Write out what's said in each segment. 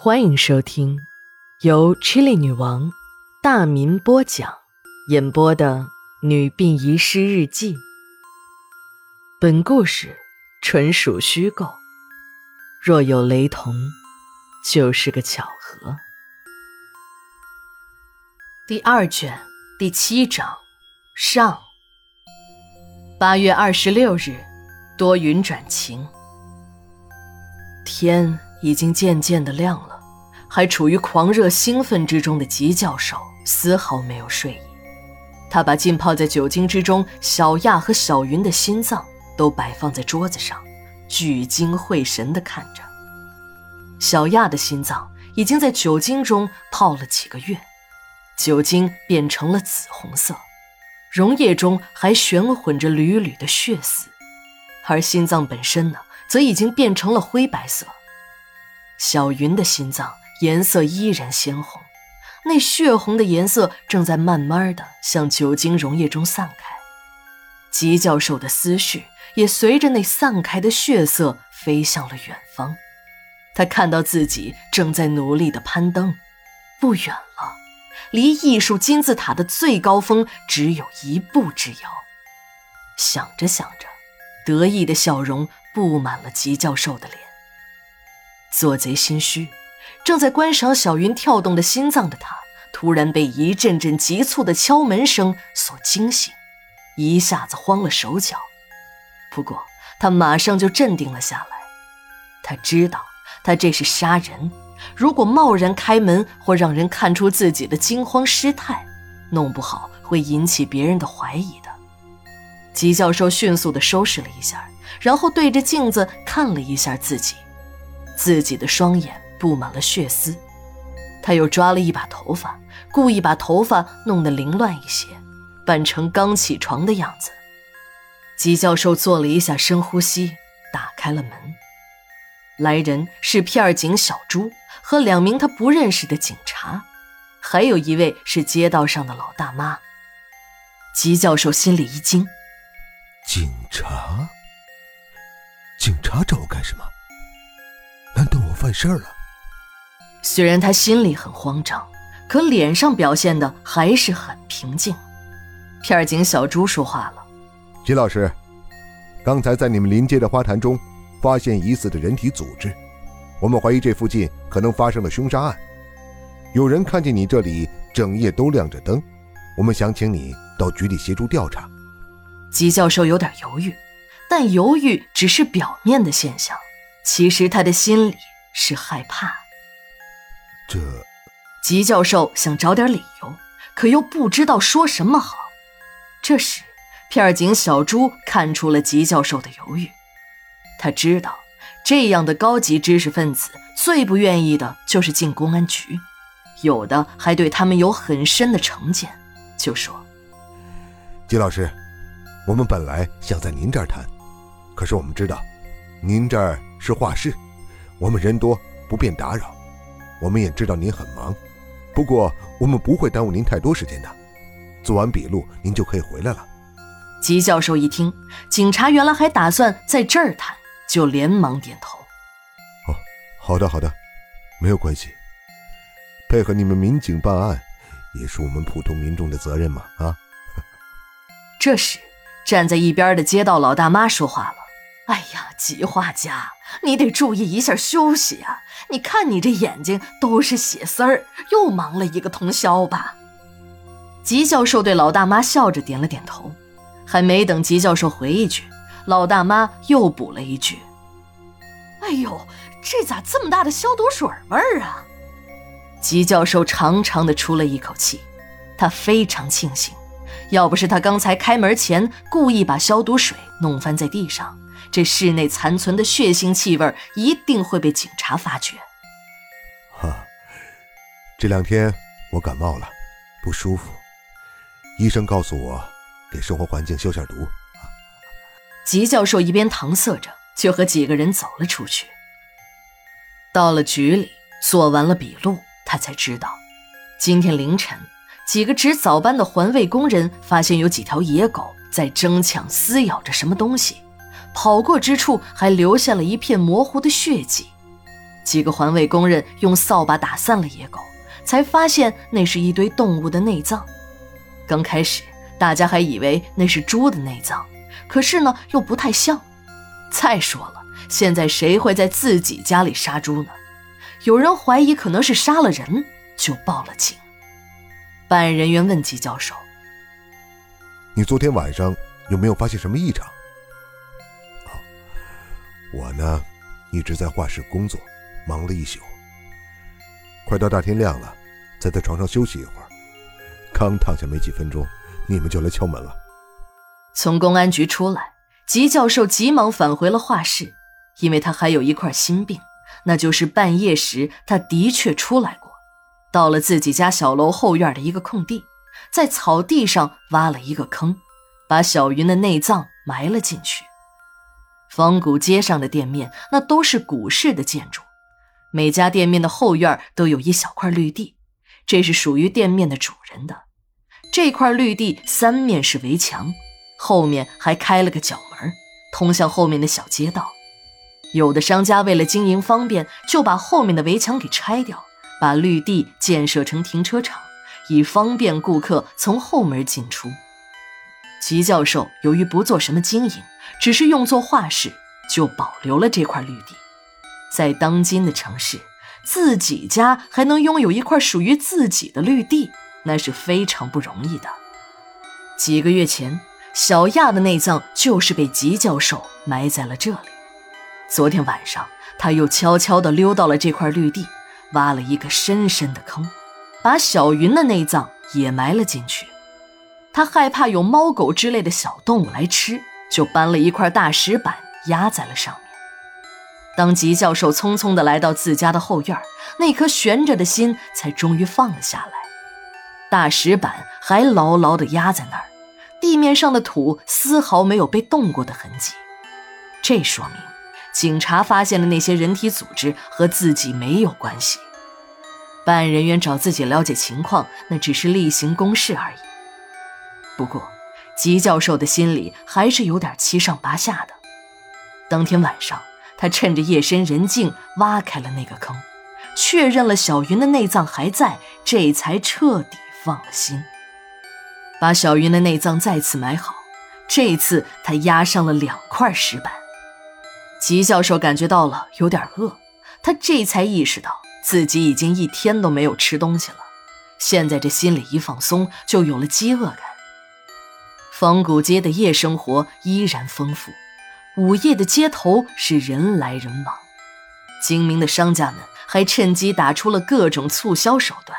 欢迎收听由 Chili 女王大民播讲、演播的《女病遗失日记》。本故事纯属虚构，若有雷同，就是个巧合。第二卷第七章上。八月二十六日，多云转晴，天。已经渐渐的亮了，还处于狂热兴奋之中的吉教授丝毫没有睡意。他把浸泡在酒精之中小亚和小云的心脏都摆放在桌子上，聚精会神地看着。小亚的心脏已经在酒精中泡了几个月，酒精变成了紫红色，溶液中还悬混着缕缕的血丝，而心脏本身呢，则已经变成了灰白色。小云的心脏颜色依然鲜红，那血红的颜色正在慢慢的向酒精溶液中散开。吉教授的思绪也随着那散开的血色飞向了远方。他看到自己正在努力的攀登，不远了，离艺术金字塔的最高峰只有一步之遥。想着想着，得意的笑容布满了吉教授的脸。做贼心虚，正在观赏小云跳动的心脏的他，突然被一阵阵急促的敲门声所惊醒，一下子慌了手脚。不过他马上就镇定了下来。他知道，他这是杀人，如果贸然开门或让人看出自己的惊慌失态，弄不好会引起别人的怀疑的。吉教授迅速地收拾了一下，然后对着镜子看了一下自己。自己的双眼布满了血丝，他又抓了一把头发，故意把头发弄得凌乱一些，扮成刚起床的样子。吉教授做了一下深呼吸，打开了门。来人是片警小朱和两名他不认识的警察，还有一位是街道上的老大妈。吉教授心里一惊：警察？警察找我干什么？难道我犯事儿了？虽然他心里很慌张，可脸上表现的还是很平静。片警小朱说话了：“金老师，刚才在你们临街的花坛中发现疑似的人体组织，我们怀疑这附近可能发生了凶杀案。有人看见你这里整夜都亮着灯，我们想请你到局里协助调查。”吉教授有点犹豫，但犹豫只是表面的现象。其实他的心里是害怕。这，吉教授想找点理由，可又不知道说什么好。这时，片警小朱看出了吉教授的犹豫。他知道，这样的高级知识分子最不愿意的就是进公安局，有的还对他们有很深的成见，就说：“吉老师，我们本来想在您这儿谈，可是我们知道，您这儿……”是画室，我们人多不便打扰。我们也知道您很忙，不过我们不会耽误您太多时间的。做完笔录，您就可以回来了。吉教授一听，警察原来还打算在这儿谈，就连忙点头。哦，好的好的，没有关系。配合你们民警办案，也是我们普通民众的责任嘛。啊。这时，站在一边的街道老大妈说话了：“哎呀，吉画家。”你得注意一下休息啊！你看你这眼睛都是血丝儿，又忙了一个通宵吧？吉教授对老大妈笑着点了点头，还没等吉教授回一句，老大妈又补了一句：“哎呦，这咋这么大的消毒水味儿啊？”吉教授长长的出了一口气，他非常庆幸，要不是他刚才开门前故意把消毒水弄翻在地上。这室内残存的血腥气味一定会被警察发觉。哈，这两天我感冒了，不舒服。医生告诉我，给生活环境消下毒。吉教授一边搪塞着，就和几个人走了出去。到了局里，做完了笔录，他才知道，今天凌晨，几个值早班的环卫工人发现有几条野狗在争抢、撕咬着什么东西。跑过之处还留下了一片模糊的血迹，几个环卫工人用扫把打散了野狗，才发现那是一堆动物的内脏。刚开始，大家还以为那是猪的内脏，可是呢，又不太像。再说了，现在谁会在自己家里杀猪呢？有人怀疑可能是杀了人，就报了警。办案人员问季教授：“你昨天晚上有没有发现什么异常？”“我呢，一直在画室工作。”忙了一宿，快到大天亮了，才在床上休息一会儿。刚躺下没几分钟，你们就来敲门了。从公安局出来，吉教授急忙返回了画室，因为他还有一块心病，那就是半夜时他的确出来过，到了自己家小楼后院的一个空地，在草地上挖了一个坑，把小云的内脏埋了进去。仿古街上的店面，那都是古式的建筑。每家店面的后院都有一小块绿地，这是属于店面的主人的。这块绿地三面是围墙，后面还开了个角门，通向后面的小街道。有的商家为了经营方便，就把后面的围墙给拆掉，把绿地建设成停车场，以方便顾客从后门进出。齐教授由于不做什么经营，只是用作画室，就保留了这块绿地。在当今的城市，自己家还能拥有一块属于自己的绿地，那是非常不容易的。几个月前，小亚的内脏就是被吉教授埋在了这里。昨天晚上，他又悄悄地溜到了这块绿地，挖了一个深深的坑，把小云的内脏也埋了进去。他害怕有猫狗之类的小动物来吃，就搬了一块大石板压在了上面。当吉教授匆匆地来到自家的后院，那颗悬着的心才终于放了下来。大石板还牢牢地压在那儿，地面上的土丝毫没有被动过的痕迹。这说明，警察发现的那些人体组织和自己没有关系。办案人员找自己了解情况，那只是例行公事而已。不过，吉教授的心里还是有点七上八下的。当天晚上。他趁着夜深人静挖开了那个坑，确认了小云的内脏还在，这才彻底放了心。把小云的内脏再次埋好，这次他压上了两块石板。吉教授感觉到了有点饿，他这才意识到自己已经一天都没有吃东西了。现在这心里一放松，就有了饥饿感。仿古街的夜生活依然丰富。午夜的街头是人来人往，精明的商家们还趁机打出了各种促销手段，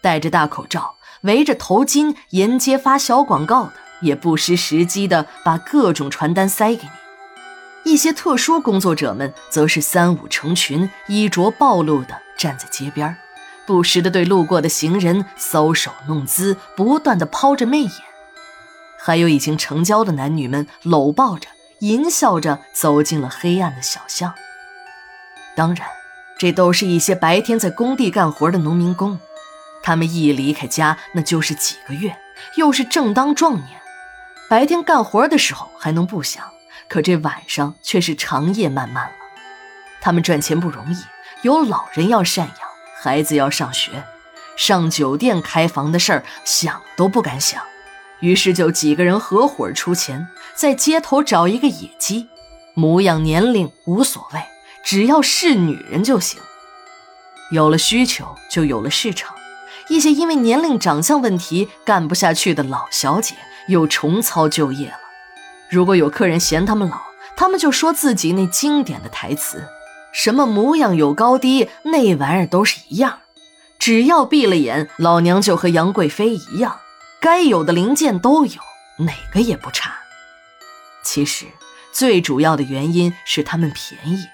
戴着大口罩、围着头巾沿街发小广告的，也不失时机的把各种传单塞给你。一些特殊工作者们则是三五成群、衣着暴露的站在街边，不时的对路过的行人搔首弄姿，不断的抛着媚眼。还有已经成交的男女们搂抱着。淫笑着走进了黑暗的小巷。当然，这都是一些白天在工地干活的农民工，他们一离开家那就是几个月，又是正当壮年，白天干活的时候还能不想，可这晚上却是长夜漫漫了。他们赚钱不容易，有老人要赡养，孩子要上学，上酒店开房的事儿想都不敢想。于是就几个人合伙出钱，在街头找一个野鸡，模样年龄无所谓，只要是女人就行。有了需求，就有了市场。一些因为年龄、长相问题干不下去的老小姐又重操旧业了。如果有客人嫌他们老，他们就说自己那经典的台词：“什么模样有高低，那玩意儿都是一样，只要闭了眼，老娘就和杨贵妃一样。”该有的零件都有，哪个也不差。其实最主要的原因是他们便宜，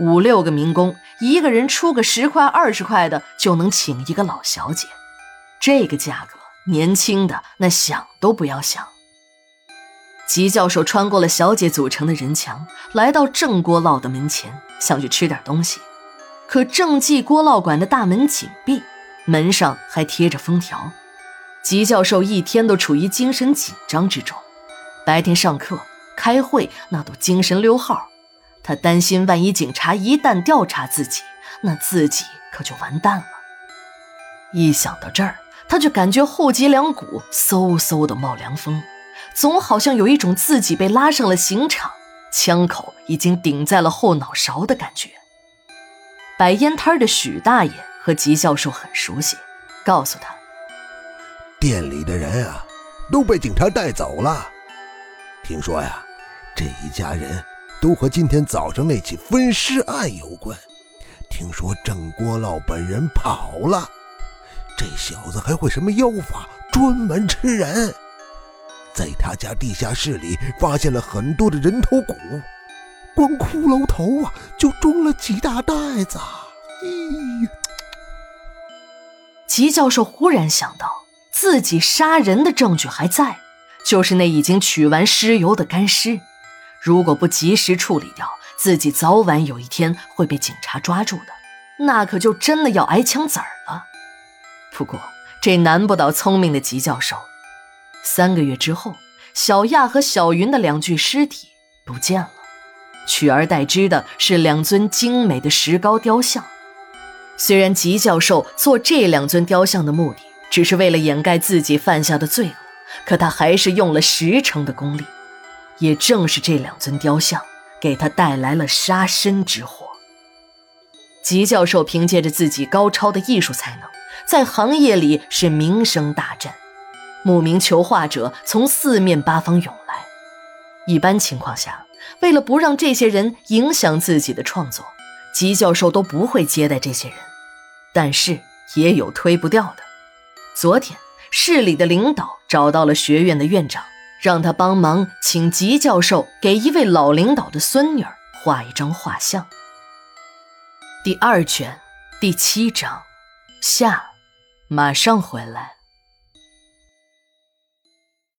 五六个民工，一个人出个十块二十块的就能请一个老小姐，这个价格，年轻的那想都不要想。吉教授穿过了小姐组成的人墙，来到郑锅烙的门前，想去吃点东西，可郑记锅烙馆的大门紧闭，门上还贴着封条。吉教授一天都处于精神紧张之中，白天上课、开会那都精神溜号。他担心，万一警察一旦调查自己，那自己可就完蛋了。一想到这儿，他就感觉后脊梁骨嗖嗖的冒凉风，总好像有一种自己被拉上了刑场，枪口已经顶在了后脑勺的感觉。摆烟摊的许大爷和吉教授很熟悉，告诉他，店里的人啊都被警察带走了。听说呀，这一家人都和今天早上那起分尸案有关。听说郑国老本人跑了，这小子还会什么妖法，专门吃人。在他家地下室里发现了很多的人头骨，光骷髅头啊就装了几大袋子。咦！吉教授忽然想到，自己杀人的证据还在，就是那已经取完尸油的干尸。如果不及时处理掉，自己早晚有一天会被警察抓住的，那可就真的要挨枪子儿了。不过这难不倒聪明的吉教授。三个月之后，小亚和小云的两具尸体不见了，取而代之的是两尊精美的石膏雕像。虽然吉教授做这两尊雕像的目的只是为了掩盖自己犯下的罪恶，可他还是用了十成的功力。也正是这两尊雕像。给他带来了杀身之祸。吉教授凭借着自己高超的艺术才能，在行业里是名声大振，慕名求画者从四面八方涌来。一般情况下，为了不让这些人影响自己的创作，吉教授都不会接待这些人。但是也有推不掉的。昨天，市里的领导找到了学院的院长。让他帮忙，请吉教授给一位老领导的孙女儿画一张画像。第二卷第七章，下，马上回来。